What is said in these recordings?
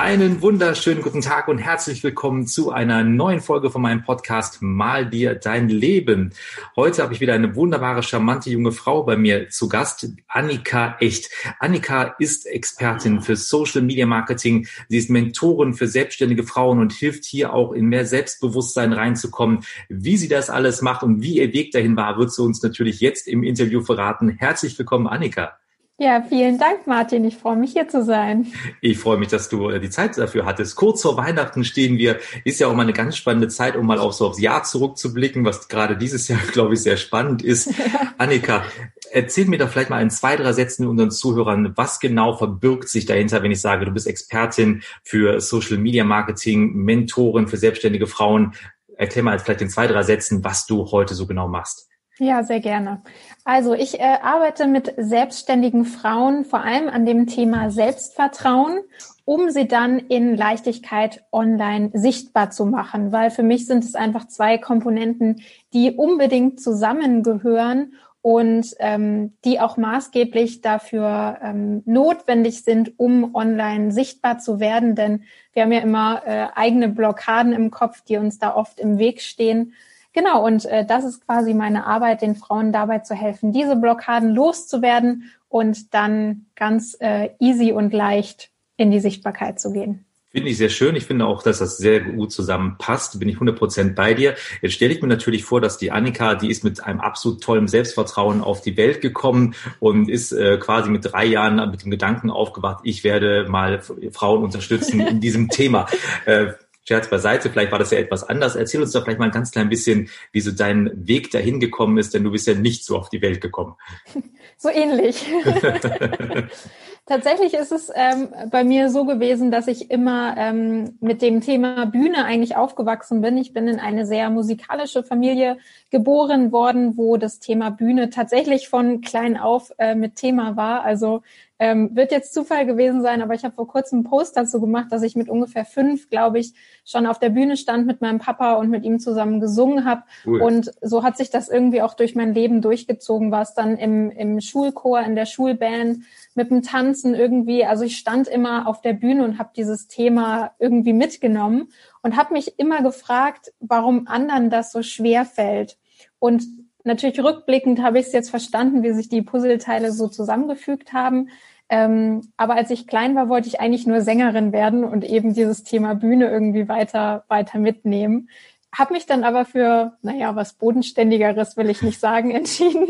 Einen wunderschönen guten Tag und herzlich willkommen zu einer neuen Folge von meinem Podcast Mal dir dein Leben. Heute habe ich wieder eine wunderbare, charmante junge Frau bei mir zu Gast, Annika Echt. Annika ist Expertin für Social Media Marketing. Sie ist Mentorin für selbstständige Frauen und hilft hier auch in mehr Selbstbewusstsein reinzukommen. Wie sie das alles macht und wie ihr Weg dahin war, wird sie uns natürlich jetzt im Interview verraten. Herzlich willkommen, Annika. Ja, vielen Dank, Martin. Ich freue mich, hier zu sein. Ich freue mich, dass du äh, die Zeit dafür hattest. Kurz vor Weihnachten stehen wir. Ist ja auch mal eine ganz spannende Zeit, um mal auf so aufs Jahr zurückzublicken, was gerade dieses Jahr, glaube ich, sehr spannend ist. Annika, erzähl mir doch vielleicht mal in zwei, drei Sätzen unseren Zuhörern, was genau verbirgt sich dahinter, wenn ich sage, du bist Expertin für Social Media Marketing, Mentorin für selbstständige Frauen. Erklär mal vielleicht in zwei, drei Sätzen, was du heute so genau machst. Ja, sehr gerne. Also ich äh, arbeite mit selbstständigen Frauen vor allem an dem Thema Selbstvertrauen, um sie dann in Leichtigkeit online sichtbar zu machen, weil für mich sind es einfach zwei Komponenten, die unbedingt zusammengehören und ähm, die auch maßgeblich dafür ähm, notwendig sind, um online sichtbar zu werden. Denn wir haben ja immer äh, eigene Blockaden im Kopf, die uns da oft im Weg stehen. Genau, und äh, das ist quasi meine Arbeit, den Frauen dabei zu helfen, diese Blockaden loszuwerden und dann ganz äh, easy und leicht in die Sichtbarkeit zu gehen. Finde ich sehr schön. Ich finde auch, dass das sehr gut zusammenpasst. Bin ich 100 Prozent bei dir. Jetzt stelle ich mir natürlich vor, dass die Annika, die ist mit einem absolut tollen Selbstvertrauen auf die Welt gekommen und ist äh, quasi mit drei Jahren mit dem Gedanken aufgewacht, ich werde mal Frauen unterstützen in diesem Thema. Äh, Scherz beiseite, vielleicht war das ja etwas anders. Erzähl uns doch vielleicht mal ein ganz klein bisschen, wie so dein Weg dahin gekommen ist, denn du bist ja nicht so auf die Welt gekommen. So ähnlich. Tatsächlich ist es ähm, bei mir so gewesen, dass ich immer ähm, mit dem Thema Bühne eigentlich aufgewachsen bin. Ich bin in eine sehr musikalische Familie geboren worden, wo das Thema Bühne tatsächlich von klein auf äh, mit Thema war. Also ähm, wird jetzt Zufall gewesen sein, aber ich habe vor kurzem einen Post dazu gemacht, dass ich mit ungefähr fünf, glaube ich, schon auf der Bühne stand mit meinem Papa und mit ihm zusammen gesungen habe. Cool. Und so hat sich das irgendwie auch durch mein Leben durchgezogen, war es dann im, im Schulchor, in der Schulband, mit dem Tanzen irgendwie. Also ich stand immer auf der Bühne und habe dieses Thema irgendwie mitgenommen und habe mich immer gefragt, warum anderen das so schwer fällt. Und natürlich rückblickend habe ich es jetzt verstanden, wie sich die Puzzleteile so zusammengefügt haben. Ähm, aber als ich klein war, wollte ich eigentlich nur Sängerin werden und eben dieses Thema Bühne irgendwie weiter, weiter mitnehmen. Hab mich dann aber für, naja, was Bodenständigeres will ich nicht sagen, entschieden.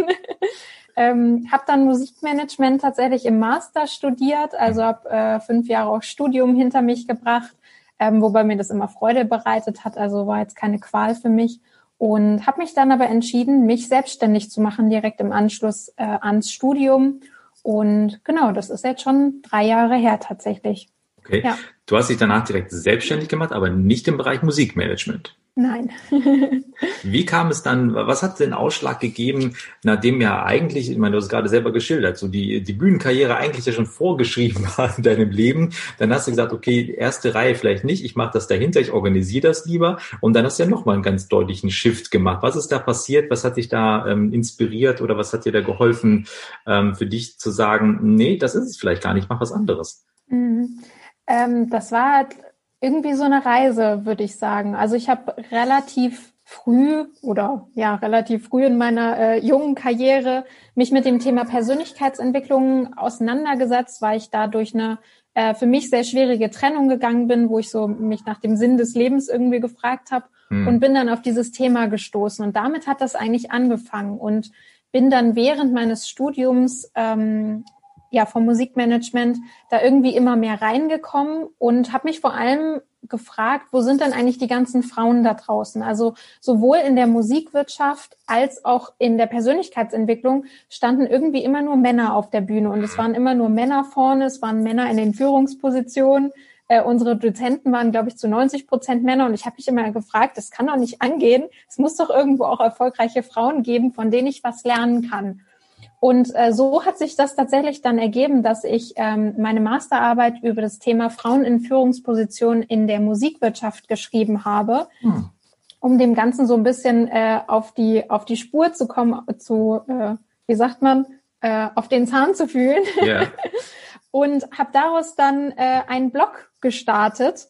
ähm, habe dann Musikmanagement tatsächlich im Master studiert, also habe äh, fünf Jahre auch Studium hinter mich gebracht, ähm, wobei mir das immer Freude bereitet hat, also war jetzt keine Qual für mich und habe mich dann aber entschieden, mich selbstständig zu machen direkt im Anschluss äh, ans Studium und genau, das ist jetzt schon drei Jahre her tatsächlich. Okay. Ja. Du hast dich danach direkt selbstständig gemacht, aber nicht im Bereich Musikmanagement. Nein. Wie kam es dann, was hat den Ausschlag gegeben, nachdem ja eigentlich, ich meine, du hast es gerade selber geschildert, so die, die Bühnenkarriere eigentlich ja schon vorgeschrieben war in deinem Leben. Dann hast du gesagt, okay, erste Reihe vielleicht nicht, ich mache das dahinter, ich organisiere das lieber. Und dann hast du ja nochmal einen ganz deutlichen Shift gemacht. Was ist da passiert? Was hat dich da ähm, inspiriert oder was hat dir da geholfen, ähm, für dich zu sagen, nee, das ist es vielleicht gar nicht, mach was anderes? Mhm. Ähm, das war halt irgendwie so eine Reise, würde ich sagen. Also ich habe relativ früh oder ja relativ früh in meiner äh, jungen Karriere mich mit dem Thema Persönlichkeitsentwicklung auseinandergesetzt, weil ich da durch eine äh, für mich sehr schwierige Trennung gegangen bin, wo ich so mich nach dem Sinn des Lebens irgendwie gefragt habe hm. und bin dann auf dieses Thema gestoßen. Und damit hat das eigentlich angefangen und bin dann während meines Studiums ähm, ja vom Musikmanagement da irgendwie immer mehr reingekommen und habe mich vor allem gefragt, wo sind denn eigentlich die ganzen Frauen da draußen? Also sowohl in der Musikwirtschaft als auch in der Persönlichkeitsentwicklung standen irgendwie immer nur Männer auf der Bühne und es waren immer nur Männer vorne, es waren Männer in den Führungspositionen Äh, unsere Dozenten waren, glaube ich, zu 90 Prozent Männer und ich habe mich immer gefragt, das kann doch nicht angehen. Es muss doch irgendwo auch erfolgreiche Frauen geben, von denen ich was lernen kann. Und äh, so hat sich das tatsächlich dann ergeben, dass ich ähm, meine Masterarbeit über das Thema Frauen in Führungspositionen in der Musikwirtschaft geschrieben habe, hm. um dem Ganzen so ein bisschen äh, auf die auf die Spur zu kommen, zu äh, wie sagt man, äh, auf den Zahn zu fühlen. Yeah. Und habe daraus dann äh, einen Blog gestartet,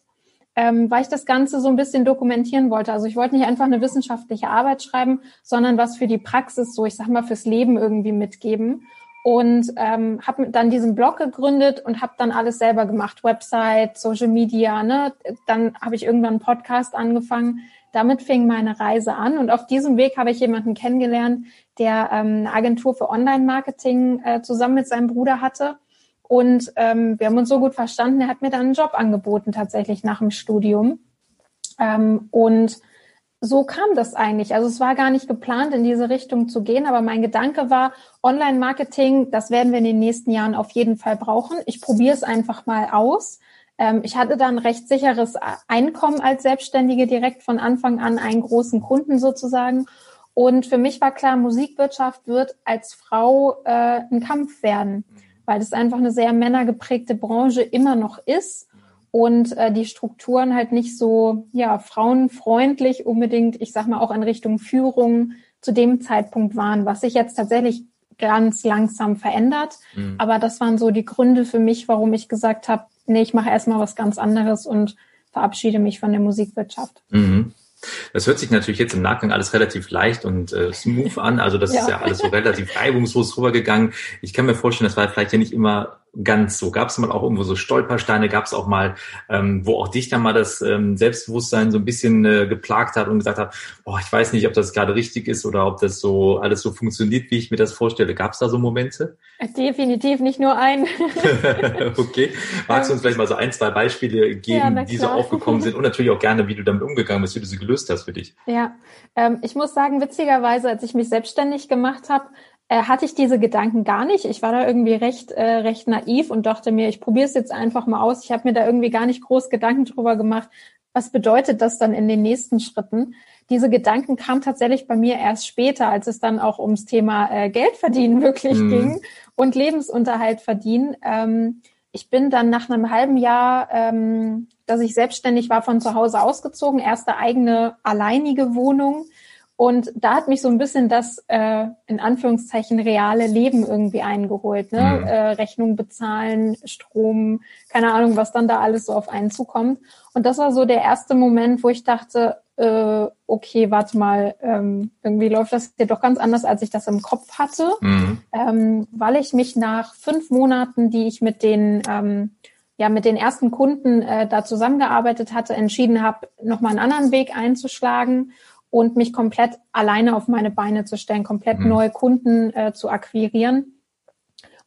ähm, weil ich das Ganze so ein bisschen dokumentieren wollte. Also ich wollte nicht einfach eine wissenschaftliche Arbeit schreiben, sondern was für die Praxis, so ich sag mal fürs Leben irgendwie mitgeben. Und ähm, habe dann diesen Blog gegründet und habe dann alles selber gemacht, Website, Social Media. Ne? Dann habe ich irgendwann einen Podcast angefangen. Damit fing meine Reise an und auf diesem Weg habe ich jemanden kennengelernt, der ähm, eine Agentur für Online-Marketing äh, zusammen mit seinem Bruder hatte und ähm, wir haben uns so gut verstanden, er hat mir dann einen Job angeboten, tatsächlich nach dem Studium. Ähm, und so kam das eigentlich. Also es war gar nicht geplant, in diese Richtung zu gehen, aber mein Gedanke war, Online-Marketing, das werden wir in den nächsten Jahren auf jeden Fall brauchen. Ich probiere es einfach mal aus. Ähm, ich hatte dann recht sicheres Einkommen als Selbstständige direkt von Anfang an einen großen Kunden sozusagen. Und für mich war klar, Musikwirtschaft wird als Frau äh, ein Kampf werden weil es einfach eine sehr männergeprägte Branche immer noch ist und äh, die Strukturen halt nicht so ja frauenfreundlich unbedingt, ich sag mal auch in Richtung Führung zu dem Zeitpunkt waren, was sich jetzt tatsächlich ganz langsam verändert. Mhm. Aber das waren so die Gründe für mich, warum ich gesagt habe, nee, ich mache erstmal was ganz anderes und verabschiede mich von der Musikwirtschaft. Mhm. Das hört sich natürlich jetzt im Nachgang alles relativ leicht und äh, smooth an. Also das ja. ist ja alles so relativ reibungslos rübergegangen. Ich kann mir vorstellen, das war vielleicht ja nicht immer ganz so. Gab es mal auch irgendwo so Stolpersteine? Gab es auch mal, ähm, wo auch dich dann mal das ähm, Selbstbewusstsein so ein bisschen äh, geplagt hat und gesagt hat, boah, ich weiß nicht, ob das gerade richtig ist oder ob das so alles so funktioniert, wie ich mir das vorstelle. Gab es da so Momente? Definitiv nicht nur ein. okay. Magst du uns vielleicht mal so ein, zwei Beispiele geben, ja, die so aufgekommen sind und natürlich auch gerne, wie du damit umgegangen bist, wie du sie gelöst hast für dich? Ja, ähm, ich muss sagen, witzigerweise, als ich mich selbstständig gemacht habe, äh, hatte ich diese Gedanken gar nicht. Ich war da irgendwie recht, äh, recht naiv und dachte mir, ich probiere es jetzt einfach mal aus. Ich habe mir da irgendwie gar nicht groß Gedanken drüber gemacht, was bedeutet das dann in den nächsten Schritten. Diese Gedanken kamen tatsächlich bei mir erst später, als es dann auch ums Thema äh, Geld verdienen wirklich mhm. ging und Lebensunterhalt verdienen. Ähm, ich bin dann nach einem halben Jahr, ähm, dass ich selbstständig war, von zu Hause ausgezogen, erste eigene alleinige Wohnung und da hat mich so ein bisschen das äh, in Anführungszeichen reale Leben irgendwie eingeholt. Ne? Mhm. Äh, Rechnung bezahlen, Strom, keine Ahnung, was dann da alles so auf einen zukommt. Und das war so der erste Moment, wo ich dachte, äh, okay, warte mal, ähm, irgendwie läuft das hier doch ganz anders, als ich das im Kopf hatte, mhm. ähm, weil ich mich nach fünf Monaten, die ich mit den ähm, ja mit den ersten Kunden äh, da zusammengearbeitet hatte, entschieden habe, nochmal einen anderen Weg einzuschlagen und mich komplett alleine auf meine Beine zu stellen, komplett mhm. neue Kunden äh, zu akquirieren.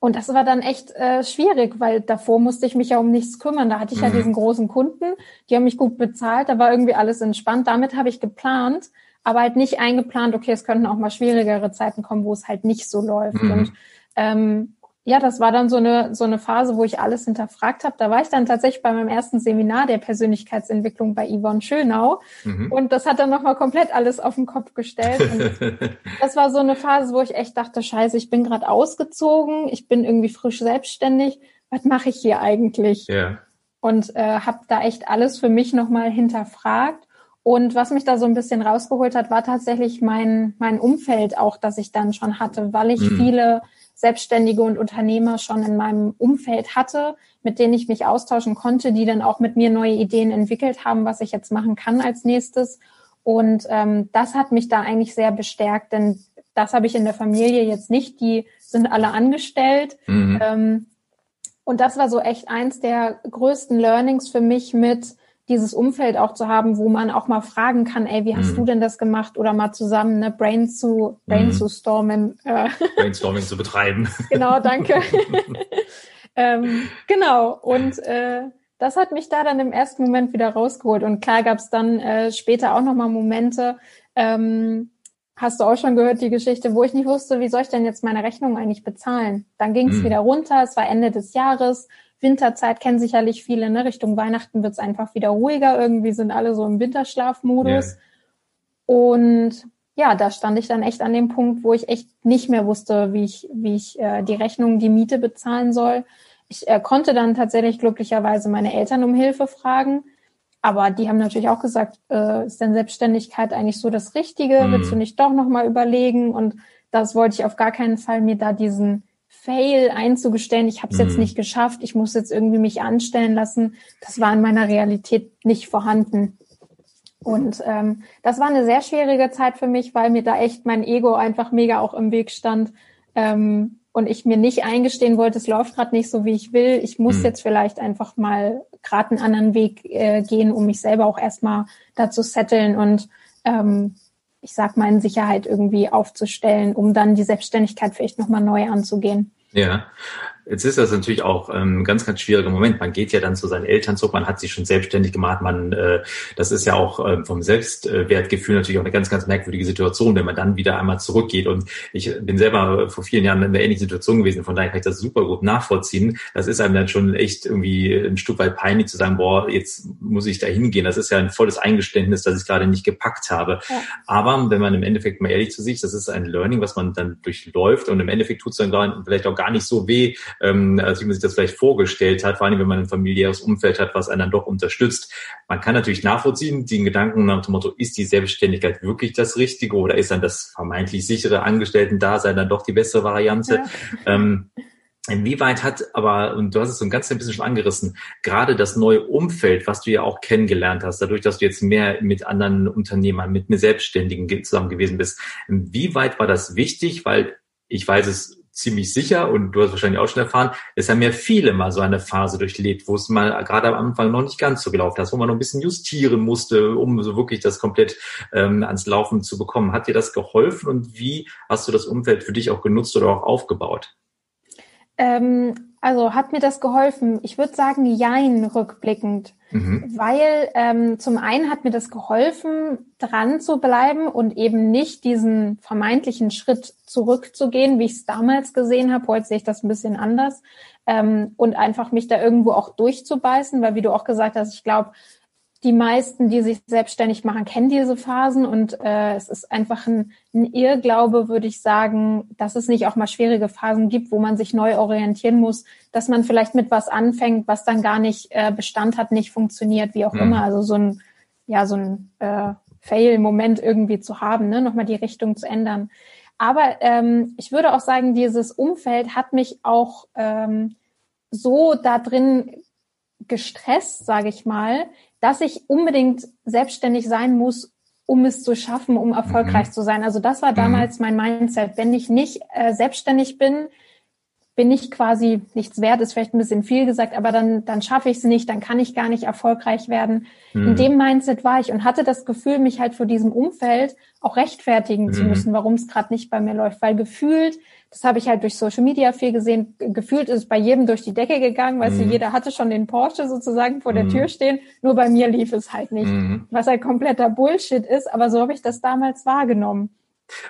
Und das war dann echt äh, schwierig, weil davor musste ich mich ja um nichts kümmern. Da hatte ich mhm. ja diesen großen Kunden, die haben mich gut bezahlt, da war irgendwie alles entspannt. Damit habe ich geplant, aber halt nicht eingeplant, okay, es könnten auch mal schwierigere Zeiten kommen, wo es halt nicht so läuft. Mhm. Und ähm, ja, das war dann so eine, so eine Phase, wo ich alles hinterfragt habe. Da war ich dann tatsächlich bei meinem ersten Seminar der Persönlichkeitsentwicklung bei Yvonne Schönau. Mhm. Und das hat dann nochmal komplett alles auf den Kopf gestellt. Und das war so eine Phase, wo ich echt dachte, scheiße, ich bin gerade ausgezogen, ich bin irgendwie frisch selbstständig. Was mache ich hier eigentlich? Ja. Und äh, habe da echt alles für mich nochmal hinterfragt. Und was mich da so ein bisschen rausgeholt hat, war tatsächlich mein, mein Umfeld auch, das ich dann schon hatte, weil ich mhm. viele Selbstständige und Unternehmer schon in meinem Umfeld hatte, mit denen ich mich austauschen konnte, die dann auch mit mir neue Ideen entwickelt haben, was ich jetzt machen kann als nächstes. Und ähm, das hat mich da eigentlich sehr bestärkt, denn das habe ich in der Familie jetzt nicht. Die sind alle angestellt. Mhm. Ähm, und das war so echt eins der größten Learnings für mich mit, dieses Umfeld auch zu haben, wo man auch mal fragen kann, ey, wie hast mhm. du denn das gemacht? Oder mal zusammen eine Brain zu Brain mhm. zu stormen. Äh. Brainstorming zu betreiben. Genau, danke. ähm, genau. Und äh, das hat mich da dann im ersten Moment wieder rausgeholt. Und klar gab es dann äh, später auch nochmal Momente, ähm, hast du auch schon gehört, die Geschichte, wo ich nicht wusste, wie soll ich denn jetzt meine Rechnung eigentlich bezahlen? Dann ging es mhm. wieder runter, es war Ende des Jahres, Winterzeit kennen sicherlich viele, ne? Richtung Weihnachten wird's einfach wieder ruhiger. Irgendwie sind alle so im Winterschlafmodus. Ja. Und ja, da stand ich dann echt an dem Punkt, wo ich echt nicht mehr wusste, wie ich, wie ich äh, die Rechnung, die Miete bezahlen soll. Ich äh, konnte dann tatsächlich glücklicherweise meine Eltern um Hilfe fragen. Aber die haben natürlich auch gesagt, äh, ist denn Selbstständigkeit eigentlich so das Richtige? Mhm. Willst du nicht doch nochmal überlegen? Und das wollte ich auf gar keinen Fall mir da diesen Fail einzugestehen. Ich habe es mhm. jetzt nicht geschafft. Ich muss jetzt irgendwie mich anstellen lassen. Das war in meiner Realität nicht vorhanden. Und ähm, das war eine sehr schwierige Zeit für mich, weil mir da echt mein Ego einfach mega auch im Weg stand ähm, und ich mir nicht eingestehen wollte, es läuft gerade nicht so, wie ich will. Ich muss mhm. jetzt vielleicht einfach mal gerade einen anderen Weg äh, gehen, um mich selber auch erstmal dazu setteln und ähm, ich sag mal in Sicherheit irgendwie aufzustellen, um dann die Selbstständigkeit vielleicht nochmal neu anzugehen. Ja, Jetzt ist das natürlich auch ein ähm, ganz, ganz schwieriger Moment. Man geht ja dann zu seinen Eltern zurück, man hat sich schon selbstständig gemacht, man, äh, das ist ja auch äh, vom Selbstwertgefühl natürlich auch eine ganz, ganz merkwürdige Situation, wenn man dann wieder einmal zurückgeht. Und ich bin selber vor vielen Jahren in einer ähnlichen Situation gewesen, von daher kann ich das super gut nachvollziehen. Das ist einem dann schon echt irgendwie ein Stück weit peinlich zu sagen, boah, jetzt muss ich da hingehen. Das ist ja ein volles Eingeständnis, dass ich gerade nicht gepackt habe. Ja. Aber wenn man im Endeffekt mal ehrlich zu sich, das ist ein Learning, was man dann durchläuft und im Endeffekt tut es dann vielleicht auch gar nicht so weh, ähm, als wie man sich das vielleicht vorgestellt hat, vor allem wenn man ein familiäres Umfeld hat, was einen dann doch unterstützt. Man kann natürlich nachvollziehen, den Gedanken nach dem Motto, ist die Selbstständigkeit wirklich das Richtige oder ist dann das vermeintlich sichere Angestellten-Dasein dann doch die bessere Variante? Ja. Ähm, Inwieweit hat aber, und du hast es so ein ganz bisschen schon angerissen, gerade das neue Umfeld, was du ja auch kennengelernt hast, dadurch, dass du jetzt mehr mit anderen Unternehmern, mit mir Selbstständigen zusammen gewesen bist, inwieweit war das wichtig? Weil ich weiß es ziemlich sicher und du hast wahrscheinlich auch schon erfahren, es haben ja viele mal so eine Phase durchlebt, wo es mal gerade am Anfang noch nicht ganz so gelaufen ist, wo man noch ein bisschen justieren musste, um so wirklich das komplett ähm, ans Laufen zu bekommen. Hat dir das geholfen und wie hast du das Umfeld für dich auch genutzt oder auch aufgebaut? Ähm, also hat mir das geholfen? Ich würde sagen, jein, rückblickend. Mhm. Weil ähm, zum einen hat mir das geholfen, dran zu bleiben und eben nicht diesen vermeintlichen Schritt zurückzugehen, wie ich es damals gesehen habe. Heute sehe ich das ein bisschen anders. Ähm, und einfach mich da irgendwo auch durchzubeißen, weil wie du auch gesagt hast, ich glaube, die meisten, die sich selbstständig machen, kennen diese Phasen und äh, es ist einfach ein, ein Irrglaube, würde ich sagen, dass es nicht auch mal schwierige Phasen gibt, wo man sich neu orientieren muss, dass man vielleicht mit was anfängt, was dann gar nicht äh, Bestand hat, nicht funktioniert, wie auch mhm. immer. Also so ein, ja, so ein äh, Fail-Moment irgendwie zu haben, ne? nochmal die Richtung zu ändern. Aber ähm, ich würde auch sagen, dieses Umfeld hat mich auch ähm, so da drin gestresst, sage ich mal, dass ich unbedingt selbstständig sein muss, um es zu schaffen, um erfolgreich mhm. zu sein. Also das war mhm. damals mein Mindset. Wenn ich nicht äh, selbstständig bin, bin ich quasi nichts wert, ist vielleicht ein bisschen viel gesagt, aber dann, dann schaffe ich es nicht, dann kann ich gar nicht erfolgreich werden. Mhm. In dem Mindset war ich und hatte das Gefühl, mich halt vor diesem Umfeld auch rechtfertigen mhm. zu müssen, warum es gerade nicht bei mir läuft, weil gefühlt, das habe ich halt durch Social Media viel gesehen, gefühlt ist es bei jedem durch die Decke gegangen, weil mhm. jeder hatte schon den Porsche sozusagen vor der mhm. Tür stehen, nur bei mir lief es halt nicht, was halt kompletter Bullshit ist, aber so habe ich das damals wahrgenommen.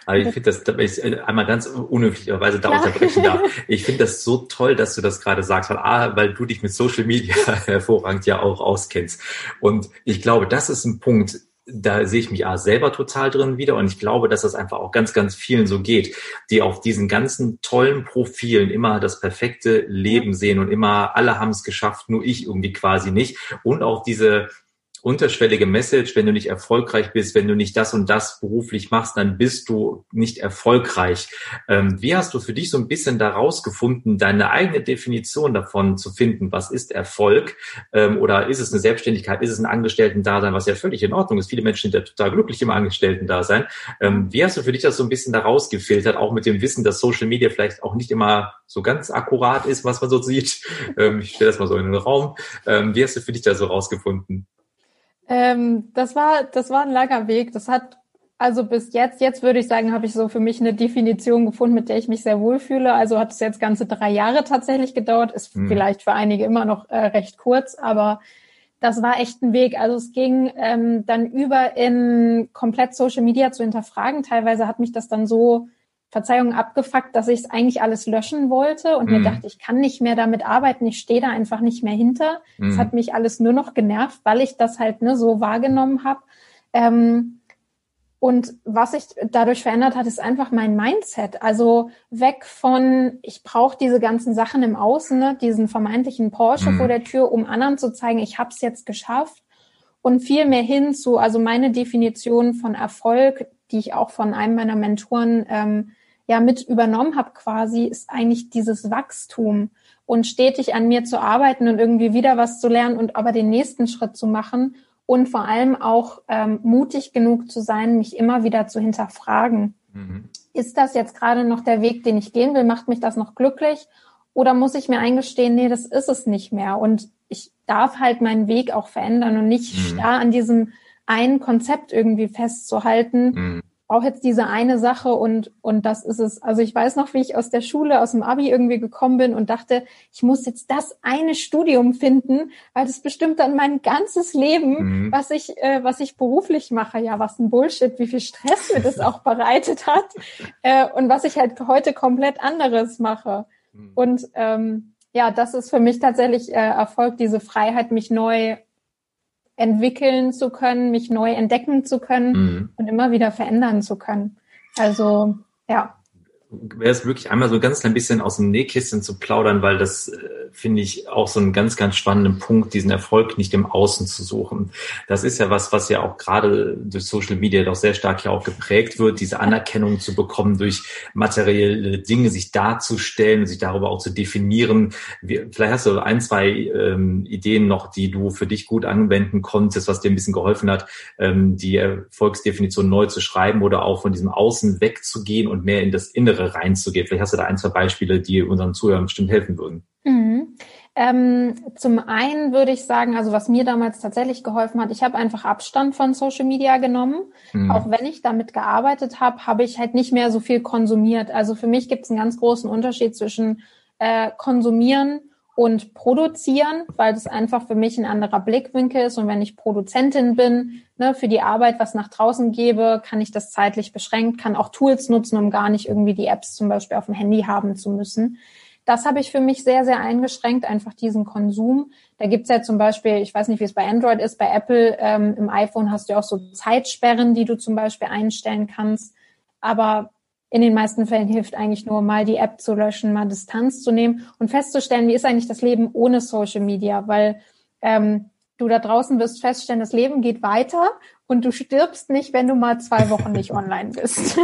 Aber ich finde das, ich äh, einmal ganz unhöflicherweise da unterbrechen darf. Ich finde das so toll, dass du das gerade sagst, weil, A, weil du dich mit Social Media hervorragend ja auch auskennst. Und ich glaube, das ist ein Punkt, da sehe ich mich A selber total drin wieder und ich glaube, dass das einfach auch ganz, ganz vielen so geht, die auf diesen ganzen tollen Profilen immer das perfekte Leben sehen und immer alle haben es geschafft, nur ich irgendwie quasi nicht und auch diese unterschwellige Message, wenn du nicht erfolgreich bist, wenn du nicht das und das beruflich machst, dann bist du nicht erfolgreich. Ähm, wie hast du für dich so ein bisschen daraus gefunden, deine eigene Definition davon zu finden? Was ist Erfolg? Ähm, oder ist es eine Selbstständigkeit? Ist es ein Angestellten-Dasein, was ja völlig in Ordnung ist? Viele Menschen sind ja total glücklich im Angestellten-Dasein. Ähm, wie hast du für dich das so ein bisschen daraus gefiltert, auch mit dem Wissen, dass Social Media vielleicht auch nicht immer so ganz akkurat ist, was man so sieht? Ähm, ich stelle das mal so in den Raum. Ähm, wie hast du für dich da so rausgefunden? Ähm, das war, das war ein langer Weg. Das hat also bis jetzt, jetzt würde ich sagen, habe ich so für mich eine Definition gefunden, mit der ich mich sehr wohlfühle. Also hat es jetzt ganze drei Jahre tatsächlich gedauert. Ist hm. vielleicht für einige immer noch äh, recht kurz, aber das war echt ein Weg. Also es ging ähm, dann über in komplett Social Media zu hinterfragen. Teilweise hat mich das dann so Verzeihung abgefuckt, dass ich es eigentlich alles löschen wollte und mhm. mir dachte, ich kann nicht mehr damit arbeiten, ich stehe da einfach nicht mehr hinter. Es mhm. hat mich alles nur noch genervt, weil ich das halt ne, so wahrgenommen habe. Ähm, und was sich dadurch verändert hat, ist einfach mein Mindset. Also weg von, ich brauche diese ganzen Sachen im Außen, ne, diesen vermeintlichen Porsche mhm. vor der Tür, um anderen zu zeigen, ich habe es jetzt geschafft. Und viel mehr hin zu, also meine Definition von Erfolg, die ich auch von einem meiner Mentoren ähm, ja mit übernommen habe quasi, ist eigentlich dieses Wachstum und stetig an mir zu arbeiten und irgendwie wieder was zu lernen und aber den nächsten Schritt zu machen und vor allem auch ähm, mutig genug zu sein, mich immer wieder zu hinterfragen. Mhm. Ist das jetzt gerade noch der Weg, den ich gehen will? Macht mich das noch glücklich? Oder muss ich mir eingestehen, nee, das ist es nicht mehr. Und ich darf halt meinen Weg auch verändern und nicht mhm. starr an diesem einen Konzept irgendwie festzuhalten, mhm brauche jetzt diese eine Sache und, und das ist es. Also ich weiß noch, wie ich aus der Schule, aus dem Abi irgendwie gekommen bin und dachte, ich muss jetzt das eine Studium finden, weil das bestimmt dann mein ganzes Leben, mhm. was ich, äh, was ich beruflich mache. Ja, was ein Bullshit, wie viel Stress mir das auch bereitet hat äh, und was ich halt heute komplett anderes mache. Mhm. Und ähm, ja, das ist für mich tatsächlich äh, Erfolg, diese Freiheit, mich neu entwickeln zu können, mich neu entdecken zu können mhm. und immer wieder verändern zu können. Also ja wäre es wirklich einmal so ganz klein bisschen aus dem Nähkästchen zu plaudern, weil das äh, finde ich auch so einen ganz, ganz spannenden Punkt, diesen Erfolg nicht im Außen zu suchen. Das ist ja was, was ja auch gerade durch Social Media doch sehr stark ja auch geprägt wird, diese Anerkennung zu bekommen, durch materielle Dinge sich darzustellen, sich darüber auch zu definieren. Wie, vielleicht hast du ein, zwei ähm, Ideen noch, die du für dich gut anwenden konntest, was dir ein bisschen geholfen hat, ähm, die Erfolgsdefinition neu zu schreiben oder auch von diesem Außen wegzugehen und mehr in das Innere Sache reinzugehen. Vielleicht hast du da ein, zwei Beispiele, die unseren Zuhörern bestimmt helfen würden. Mhm. Ähm, zum einen würde ich sagen, also was mir damals tatsächlich geholfen hat, ich habe einfach Abstand von Social Media genommen. Mhm. Auch wenn ich damit gearbeitet habe, habe ich halt nicht mehr so viel konsumiert. Also für mich gibt es einen ganz großen Unterschied zwischen äh, konsumieren und produzieren, weil das einfach für mich ein anderer Blickwinkel ist. Und wenn ich Produzentin bin, ne, für die Arbeit was nach draußen gebe, kann ich das zeitlich beschränkt, kann auch Tools nutzen, um gar nicht irgendwie die Apps zum Beispiel auf dem Handy haben zu müssen. Das habe ich für mich sehr, sehr eingeschränkt, einfach diesen Konsum. Da gibt's ja zum Beispiel, ich weiß nicht, wie es bei Android ist, bei Apple ähm, im iPhone hast du ja auch so Zeitsperren, die du zum Beispiel einstellen kannst. Aber in den meisten Fällen hilft eigentlich nur mal die App zu löschen, mal Distanz zu nehmen und festzustellen, wie ist eigentlich das Leben ohne Social Media, weil ähm, du da draußen wirst feststellen, das Leben geht weiter und du stirbst nicht, wenn du mal zwei Wochen nicht online bist.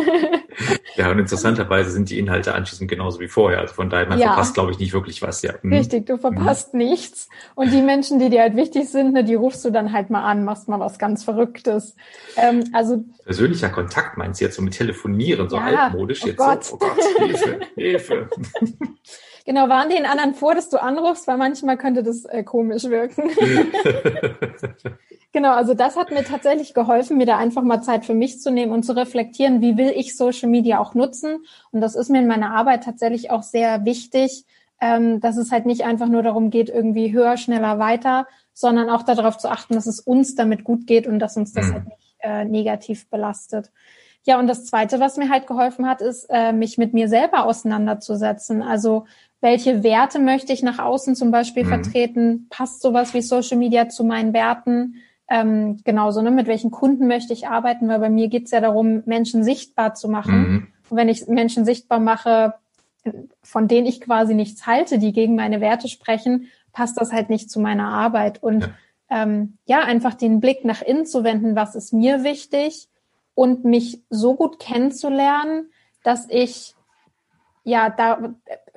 ja, und interessanterweise sind die Inhalte anschließend genauso wie vorher. Also von daher, man ja. verpasst, glaube ich, nicht wirklich was. Ja. Mhm. Richtig, du verpasst mhm. nichts. Und die Menschen, die dir halt wichtig sind, ne, die rufst du dann halt mal an, machst mal was ganz Verrücktes. Ähm, also Persönlicher Kontakt meinst du jetzt so mit Telefonieren, so ja, altmodisch oh jetzt Gott. so, oh Gott, Hilfe, Hilfe. Genau, waren den anderen vor, dass du anrufst, weil manchmal könnte das äh, komisch wirken. genau, also das hat mir tatsächlich geholfen, mir da einfach mal Zeit für mich zu nehmen und zu reflektieren, wie will ich Social Media auch nutzen. Und das ist mir in meiner Arbeit tatsächlich auch sehr wichtig, ähm, dass es halt nicht einfach nur darum geht, irgendwie höher, schneller, weiter, sondern auch darauf zu achten, dass es uns damit gut geht und dass uns das mhm. halt nicht äh, negativ belastet. Ja, und das Zweite, was mir halt geholfen hat, ist, äh, mich mit mir selber auseinanderzusetzen. Also welche Werte möchte ich nach außen zum Beispiel mhm. vertreten? Passt sowas wie Social Media zu meinen Werten? Ähm, genauso, ne? mit welchen Kunden möchte ich arbeiten? Weil bei mir geht's ja darum, Menschen sichtbar zu machen. Mhm. Und wenn ich Menschen sichtbar mache, von denen ich quasi nichts halte, die gegen meine Werte sprechen, passt das halt nicht zu meiner Arbeit. Und ja, ähm, ja einfach den Blick nach innen zu wenden, was ist mir wichtig und mich so gut kennenzulernen, dass ich ja da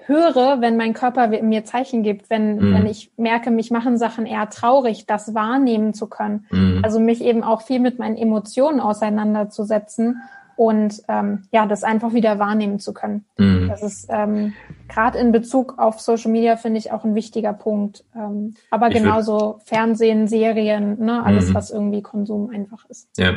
höre, wenn mein Körper mir Zeichen gibt, wenn, mhm. wenn ich merke, mich machen Sachen eher traurig, das wahrnehmen zu können. Mhm. Also mich eben auch viel mit meinen Emotionen auseinanderzusetzen und ähm, ja, das einfach wieder wahrnehmen zu können. Mhm. Das ist ähm, gerade in Bezug auf Social Media finde ich auch ein wichtiger Punkt. Ähm, aber ich genauso Fernsehen, Serien, ne, alles, mhm. was irgendwie Konsum einfach ist. Ja,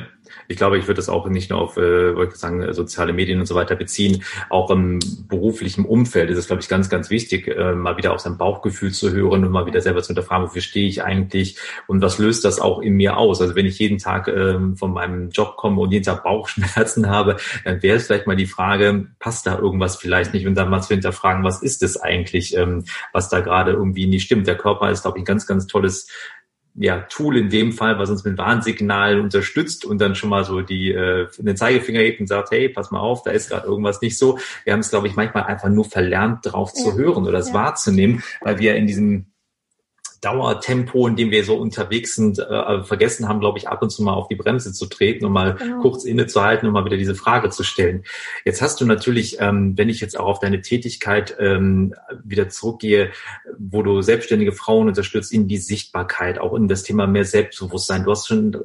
ich glaube, ich würde das auch nicht nur auf, äh, wollte ich sagen, soziale Medien und so weiter beziehen. Auch im beruflichen Umfeld ist es, glaube ich, ganz, ganz wichtig, äh, mal wieder auf sein Bauchgefühl zu hören und mal wieder selber zu hinterfragen, wofür stehe ich eigentlich und was löst das auch in mir aus? Also wenn ich jeden Tag äh, von meinem Job komme und jeden Tag Bauchschmerzen habe, dann wäre es vielleicht mal die Frage, passt da irgendwas vielleicht nicht und dann mal zu hinterfragen, was ist es eigentlich, ähm, was da gerade irgendwie nicht stimmt. Der Körper ist, glaube ich, ein ganz, ganz tolles ja, Tool in dem Fall, was uns mit Warnsignalen unterstützt und dann schon mal so die äh, den Zeigefinger hebt und sagt, hey, pass mal auf, da ist gerade irgendwas nicht so. Wir haben es, glaube ich, manchmal einfach nur verlernt, drauf ja. zu hören oder es ja. wahrzunehmen, weil wir in diesem Dauertempo, in dem wir so unterwegs sind, äh, vergessen haben, glaube ich, ab und zu mal auf die Bremse zu treten und mal genau. kurz innezuhalten und mal wieder diese Frage zu stellen. Jetzt hast du natürlich, ähm, wenn ich jetzt auch auf deine Tätigkeit ähm, wieder zurückgehe, wo du selbstständige Frauen unterstützt, in die Sichtbarkeit, auch in das Thema mehr Selbstbewusstsein. Du hast schon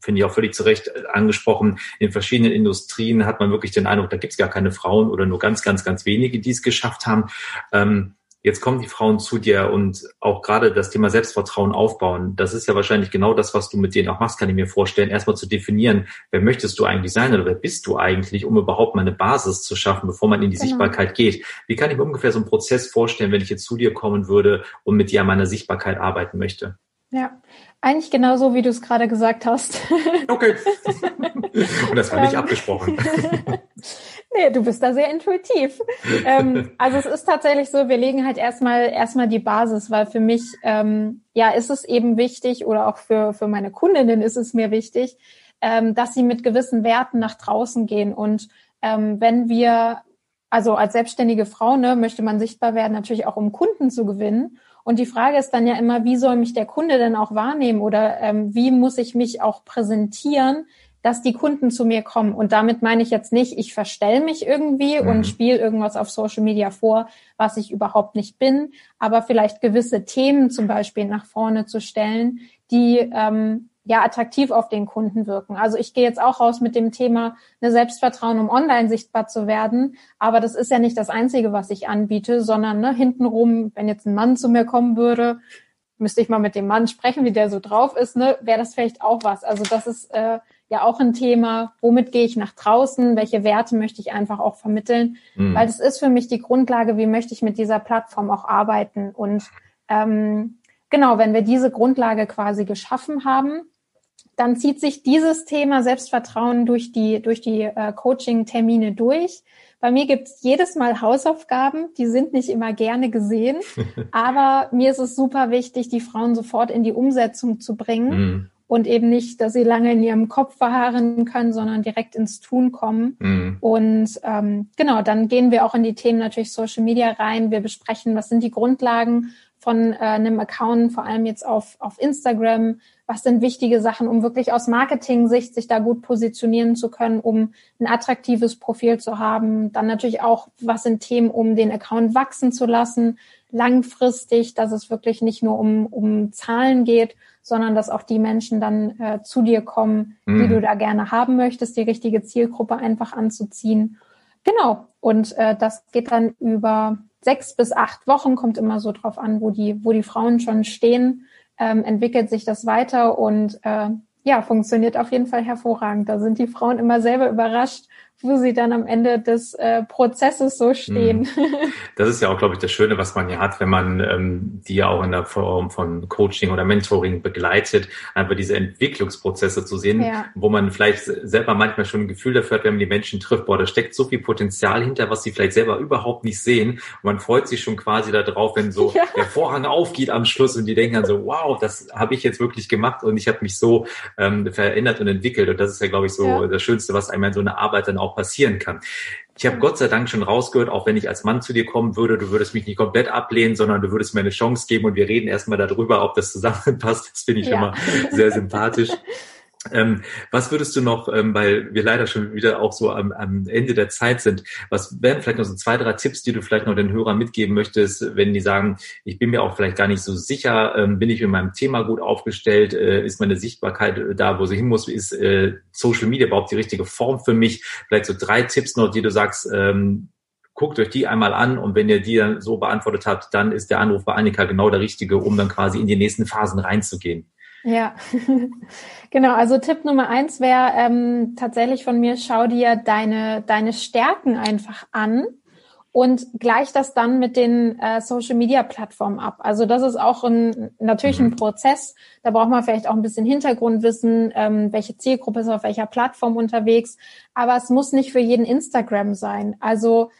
finde ich auch völlig zu Recht äh, angesprochen, in verschiedenen Industrien hat man wirklich den Eindruck, da gibt es gar keine Frauen oder nur ganz, ganz, ganz wenige, die es geschafft haben. Ähm, Jetzt kommen die Frauen zu dir und auch gerade das Thema Selbstvertrauen aufbauen. Das ist ja wahrscheinlich genau das, was du mit denen auch machst, kann ich mir vorstellen. Erstmal zu definieren, wer möchtest du eigentlich sein oder wer bist du eigentlich, um überhaupt mal eine Basis zu schaffen, bevor man in die genau. Sichtbarkeit geht. Wie kann ich mir ungefähr so einen Prozess vorstellen, wenn ich jetzt zu dir kommen würde und mit dir an meiner Sichtbarkeit arbeiten möchte? Ja, eigentlich genauso, wie du es gerade gesagt hast. Okay. und das war nicht ähm. abgesprochen. Nee, du bist da sehr intuitiv. ähm, also es ist tatsächlich so, wir legen halt erstmal erstmal die Basis, weil für mich ähm, ja ist es eben wichtig oder auch für für meine Kundinnen ist es mir wichtig, ähm, dass sie mit gewissen Werten nach draußen gehen und ähm, wenn wir also als selbstständige Frau ne, möchte man sichtbar werden, natürlich auch um Kunden zu gewinnen. Und die Frage ist dann ja immer, wie soll mich der Kunde denn auch wahrnehmen oder ähm, wie muss ich mich auch präsentieren, dass die Kunden zu mir kommen. Und damit meine ich jetzt nicht, ich verstell mich irgendwie mhm. und spiele irgendwas auf Social Media vor, was ich überhaupt nicht bin, aber vielleicht gewisse Themen zum Beispiel nach vorne zu stellen, die ähm, ja attraktiv auf den Kunden wirken. Also ich gehe jetzt auch raus mit dem Thema eine Selbstvertrauen, um online sichtbar zu werden. Aber das ist ja nicht das Einzige, was ich anbiete, sondern ne, hintenrum, wenn jetzt ein Mann zu mir kommen würde, müsste ich mal mit dem Mann sprechen, wie der so drauf ist, ne, wäre das vielleicht auch was. Also das ist äh, ja auch ein Thema, womit gehe ich nach draußen, welche Werte möchte ich einfach auch vermitteln, mhm. weil das ist für mich die Grundlage, wie möchte ich mit dieser Plattform auch arbeiten. Und ähm, genau, wenn wir diese Grundlage quasi geschaffen haben, dann zieht sich dieses Thema Selbstvertrauen durch die, durch die äh, Coaching-Termine durch. Bei mir gibt's jedes Mal Hausaufgaben, die sind nicht immer gerne gesehen, aber mir ist es super wichtig, die Frauen sofort in die Umsetzung zu bringen. Mhm und eben nicht, dass sie lange in ihrem Kopf verharren können, sondern direkt ins Tun kommen. Mhm. Und ähm, genau, dann gehen wir auch in die Themen natürlich Social Media rein. Wir besprechen, was sind die Grundlagen von äh, einem Account, vor allem jetzt auf, auf Instagram, was sind wichtige Sachen, um wirklich aus Marketing-Sicht sich da gut positionieren zu können, um ein attraktives Profil zu haben. Dann natürlich auch, was sind Themen, um den Account wachsen zu lassen, langfristig, dass es wirklich nicht nur um, um Zahlen geht, sondern dass auch die Menschen dann äh, zu dir kommen, mhm. die du da gerne haben möchtest, die richtige Zielgruppe einfach anzuziehen. Genau. Und äh, das geht dann über sechs bis acht Wochen, kommt immer so drauf an, wo die, wo die Frauen schon stehen, ähm, entwickelt sich das weiter und äh, ja, funktioniert auf jeden Fall hervorragend. Da sind die Frauen immer selber überrascht, wo sie dann am Ende des äh, Prozesses so stehen. Mhm. Das ist ja auch, glaube ich, das Schöne, was man ja hat, wenn man ähm, die ja auch in der Form von Coaching oder Mentoring begleitet, einfach diese Entwicklungsprozesse zu sehen, ja. wo man vielleicht selber manchmal schon ein Gefühl dafür hat, wenn man die Menschen trifft, boah, da steckt so viel Potenzial hinter, was sie vielleicht selber überhaupt nicht sehen. Und man freut sich schon quasi darauf, wenn so ja. der Vorhang aufgeht am Schluss und die denken dann so, wow, das habe ich jetzt wirklich gemacht und ich habe mich so ähm, verändert und entwickelt. Und das ist ja, glaube ich, so ja. das Schönste, was einem in so einer Arbeit dann auch passieren kann. Ich habe Gott sei Dank schon rausgehört, auch wenn ich als Mann zu dir kommen würde, du würdest mich nicht komplett ablehnen, sondern du würdest mir eine Chance geben und wir reden erstmal darüber, ob das zusammenpasst. Das finde ich ja. immer sehr sympathisch. Ähm, was würdest du noch, ähm, weil wir leider schon wieder auch so am, am, Ende der Zeit sind, was wären vielleicht noch so zwei, drei Tipps, die du vielleicht noch den Hörern mitgeben möchtest, wenn die sagen, ich bin mir auch vielleicht gar nicht so sicher, ähm, bin ich in meinem Thema gut aufgestellt, äh, ist meine Sichtbarkeit äh, da, wo sie hin muss, ist äh, Social Media überhaupt die richtige Form für mich? Vielleicht so drei Tipps noch, die du sagst, ähm, guckt euch die einmal an und wenn ihr die dann so beantwortet habt, dann ist der Anruf bei Annika genau der richtige, um dann quasi in die nächsten Phasen reinzugehen. Ja, genau. Also Tipp Nummer eins wäre ähm, tatsächlich von mir, schau dir deine, deine Stärken einfach an und gleich das dann mit den äh, Social Media Plattformen ab. Also das ist auch ein natürlich ein mhm. Prozess. Da braucht man vielleicht auch ein bisschen Hintergrundwissen, ähm, welche Zielgruppe ist auf welcher Plattform unterwegs. Aber es muss nicht für jeden Instagram sein. Also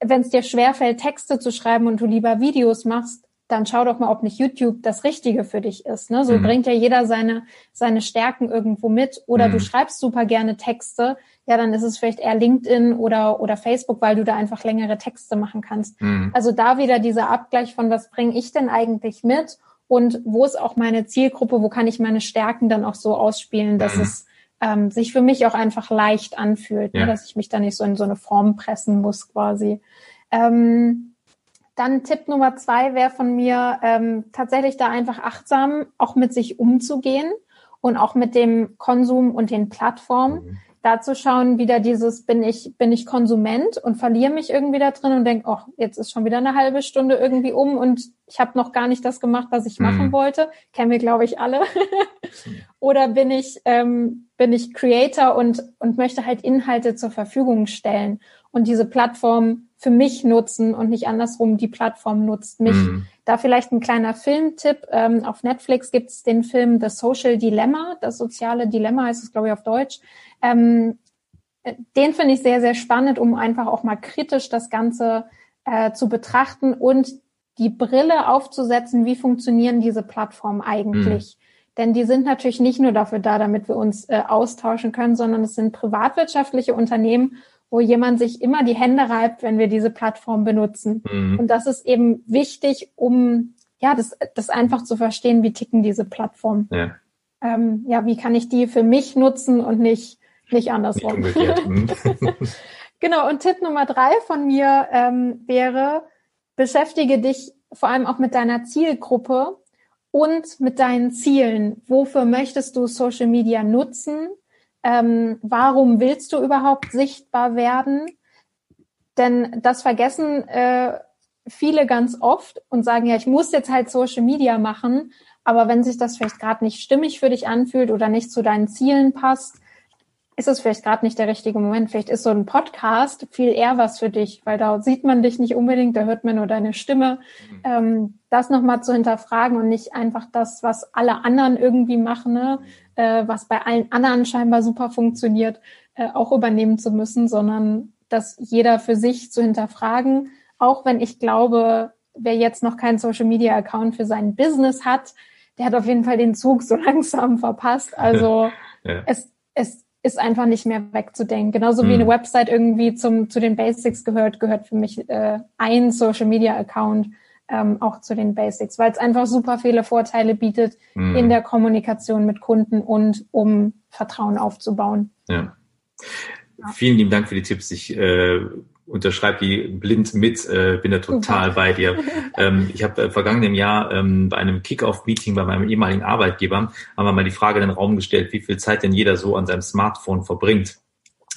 wenn es dir schwerfällt, Texte zu schreiben und du lieber Videos machst, dann schau doch mal, ob nicht YouTube das Richtige für dich ist. Ne? So mhm. bringt ja jeder seine, seine Stärken irgendwo mit. Oder mhm. du schreibst super gerne Texte, ja, dann ist es vielleicht eher LinkedIn oder, oder Facebook, weil du da einfach längere Texte machen kannst. Mhm. Also da wieder dieser Abgleich von, was bringe ich denn eigentlich mit und wo ist auch meine Zielgruppe, wo kann ich meine Stärken dann auch so ausspielen, dass mhm. es ähm, sich für mich auch einfach leicht anfühlt, ne? ja. ne? dass ich mich da nicht so in so eine Form pressen muss quasi. Ähm, dann Tipp Nummer zwei wäre von mir ähm, tatsächlich da einfach achtsam auch mit sich umzugehen und auch mit dem Konsum und den Plattformen. Mhm. Da zu schauen, wieder dieses, bin ich, bin ich Konsument und verliere mich irgendwie da drin und denke, oh, jetzt ist schon wieder eine halbe Stunde irgendwie um und ich habe noch gar nicht das gemacht, was ich mhm. machen wollte. Kennen wir, glaube ich, alle. Oder bin ich, ähm, bin ich Creator und, und möchte halt Inhalte zur Verfügung stellen und diese Plattform für mich nutzen und nicht andersrum die Plattform nutzt mich. Mhm. Da vielleicht ein kleiner Filmtipp. Ähm, auf Netflix gibt es den Film The Social Dilemma, das soziale Dilemma heißt es, glaube ich, auf Deutsch. Ähm, den finde ich sehr, sehr spannend, um einfach auch mal kritisch das Ganze äh, zu betrachten und die Brille aufzusetzen, wie funktionieren diese Plattformen eigentlich. Mhm. Denn die sind natürlich nicht nur dafür da, damit wir uns äh, austauschen können, sondern es sind privatwirtschaftliche Unternehmen wo jemand sich immer die Hände reibt, wenn wir diese Plattform benutzen. Mhm. Und das ist eben wichtig, um ja, das, das einfach zu verstehen, wie ticken diese Plattformen. Ja. Ähm, ja, wie kann ich die für mich nutzen und nicht, nicht andersrum. Nicht mhm. genau, und Tipp Nummer drei von mir ähm, wäre, beschäftige dich vor allem auch mit deiner Zielgruppe und mit deinen Zielen. Wofür möchtest du Social Media nutzen? Ähm, warum willst du überhaupt sichtbar werden? Denn das vergessen äh, viele ganz oft und sagen, ja, ich muss jetzt halt Social Media machen, aber wenn sich das vielleicht gerade nicht stimmig für dich anfühlt oder nicht zu deinen Zielen passt, ist es vielleicht gerade nicht der richtige Moment. Vielleicht ist so ein Podcast viel eher was für dich, weil da sieht man dich nicht unbedingt, da hört man nur deine Stimme. Mhm. Ähm, das nochmal zu hinterfragen und nicht einfach das, was alle anderen irgendwie machen, ne? äh, was bei allen anderen scheinbar super funktioniert, äh, auch übernehmen zu müssen, sondern das jeder für sich zu hinterfragen. Auch wenn ich glaube, wer jetzt noch keinen Social Media Account für sein Business hat, der hat auf jeden Fall den Zug so langsam verpasst. Also ja. es, es ist einfach nicht mehr wegzudenken. Genauso wie eine mhm. Website irgendwie zum, zu den Basics gehört, gehört für mich äh, ein Social Media Account ähm, auch zu den Basics, weil es einfach super viele Vorteile bietet mhm. in der Kommunikation mit Kunden und um Vertrauen aufzubauen. Ja. ja. Vielen lieben Dank für die Tipps. Ich äh, unterschreibe die blind mit, äh, bin da total bei dir. Ähm, ich habe äh, vergangenen Jahr ähm, bei einem Kick-Off-Meeting bei meinem ehemaligen Arbeitgeber, haben wir mal die Frage in den Raum gestellt, wie viel Zeit denn jeder so an seinem Smartphone verbringt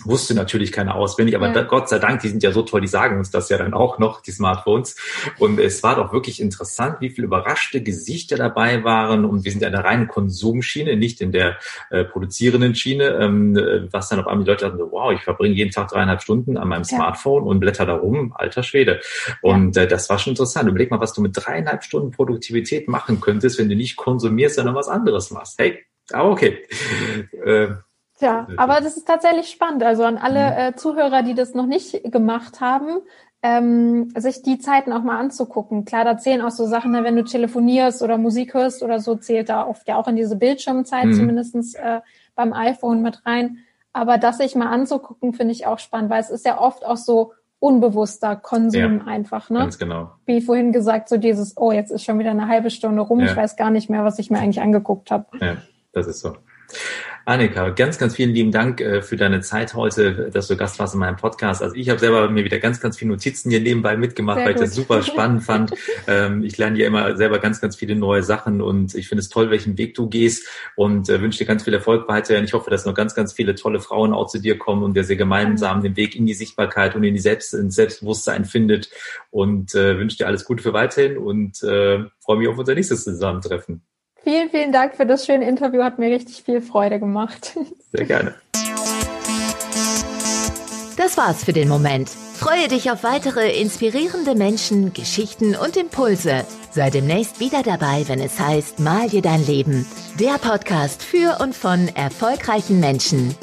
wusste natürlich keiner auswendig, aber ja. da, Gott sei Dank, die sind ja so toll, die sagen uns das ja dann auch noch, die Smartphones. Und es war doch wirklich interessant, wie viele überraschte Gesichter dabei waren. Und wir sind ja in der reinen Konsumschiene, nicht in der äh, produzierenden Schiene, ähm, was dann auf einmal die Leute hatten, so, wow, ich verbringe jeden Tag dreieinhalb Stunden an meinem Smartphone ja. und blätter da rum, alter Schwede. Und äh, das war schon interessant. Überleg mal, was du mit dreieinhalb Stunden Produktivität machen könntest, wenn du nicht konsumierst, sondern was anderes machst. Hey, aber okay. äh, Tja, aber das ist tatsächlich spannend. Also an alle mhm. äh, Zuhörer, die das noch nicht gemacht haben, ähm, sich die Zeiten auch mal anzugucken. Klar, da zählen auch so Sachen, ne, wenn du telefonierst oder Musik hörst oder so, zählt da oft ja auch in diese Bildschirmzeit mhm. zumindestens äh, beim iPhone mit rein. Aber das sich mal anzugucken, finde ich auch spannend, weil es ist ja oft auch so unbewusster Konsum ja, einfach, ne? Ganz genau. Wie vorhin gesagt, so dieses, oh, jetzt ist schon wieder eine halbe Stunde rum, ja. ich weiß gar nicht mehr, was ich mir eigentlich angeguckt habe. Ja, das ist so. Annika, ganz, ganz vielen lieben Dank äh, für deine Zeit heute, dass du Gast warst in meinem Podcast. Also ich habe selber mir wieder ganz, ganz viele Notizen hier nebenbei mitgemacht, Sehr weil gut. ich das super spannend fand. Ähm, ich lerne ja immer selber ganz, ganz viele neue Sachen und ich finde es toll, welchen Weg du gehst und äh, wünsche dir ganz viel Erfolg weiterhin. Ich hoffe, dass noch ganz, ganz viele tolle Frauen auch zu dir kommen und wir sehr gemeinsam den Weg in die Sichtbarkeit und in die Selbst, ins Selbstbewusstsein findet und äh, wünsche dir alles Gute für weiterhin und freue mich auf unser nächstes Zusammentreffen. Vielen, vielen Dank für das schöne Interview. Hat mir richtig viel Freude gemacht. Sehr gerne. Das war's für den Moment. Freue dich auf weitere inspirierende Menschen, Geschichten und Impulse. Sei demnächst wieder dabei, wenn es heißt Mal dir dein Leben. Der Podcast für und von erfolgreichen Menschen.